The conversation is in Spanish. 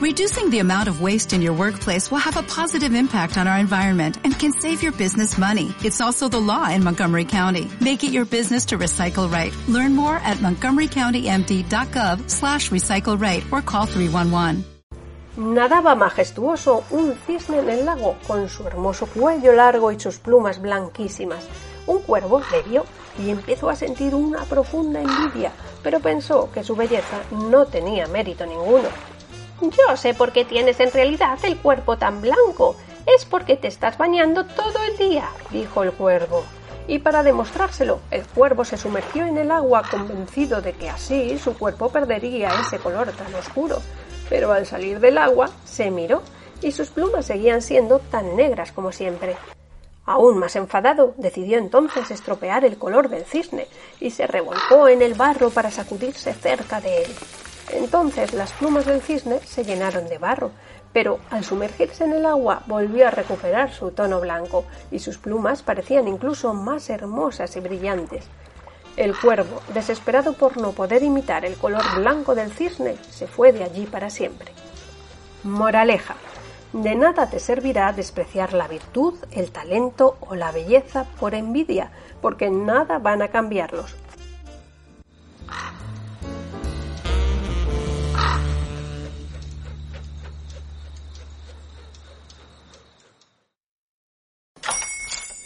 Reducing the amount of waste in your workplace will have a positive impact on our environment and can save your business money. It's also the law in Montgomery County. Make it your business to recycle right. Learn more at montgomerycountymd.gov slash recycle right or call 311. Nadaba majestuoso un cisne en el lago con su hermoso cuello largo y sus plumas blanquísimas. Un cuervo le vio y empezó a sentir una profunda envidia, pero pensó que su belleza no tenía mérito ninguno. Yo sé por qué tienes en realidad el cuerpo tan blanco. Es porque te estás bañando todo el día, dijo el cuervo. Y para demostrárselo, el cuervo se sumergió en el agua convencido de que así su cuerpo perdería ese color tan oscuro pero al salir del agua se miró y sus plumas seguían siendo tan negras como siempre. Aún más enfadado, decidió entonces estropear el color del cisne y se revolcó en el barro para sacudirse cerca de él. Entonces las plumas del cisne se llenaron de barro, pero al sumergirse en el agua volvió a recuperar su tono blanco y sus plumas parecían incluso más hermosas y brillantes. El cuervo, desesperado por no poder imitar el color blanco del cisne, se fue de allí para siempre. Moraleja. De nada te servirá despreciar la virtud, el talento o la belleza por envidia, porque nada van a cambiarlos.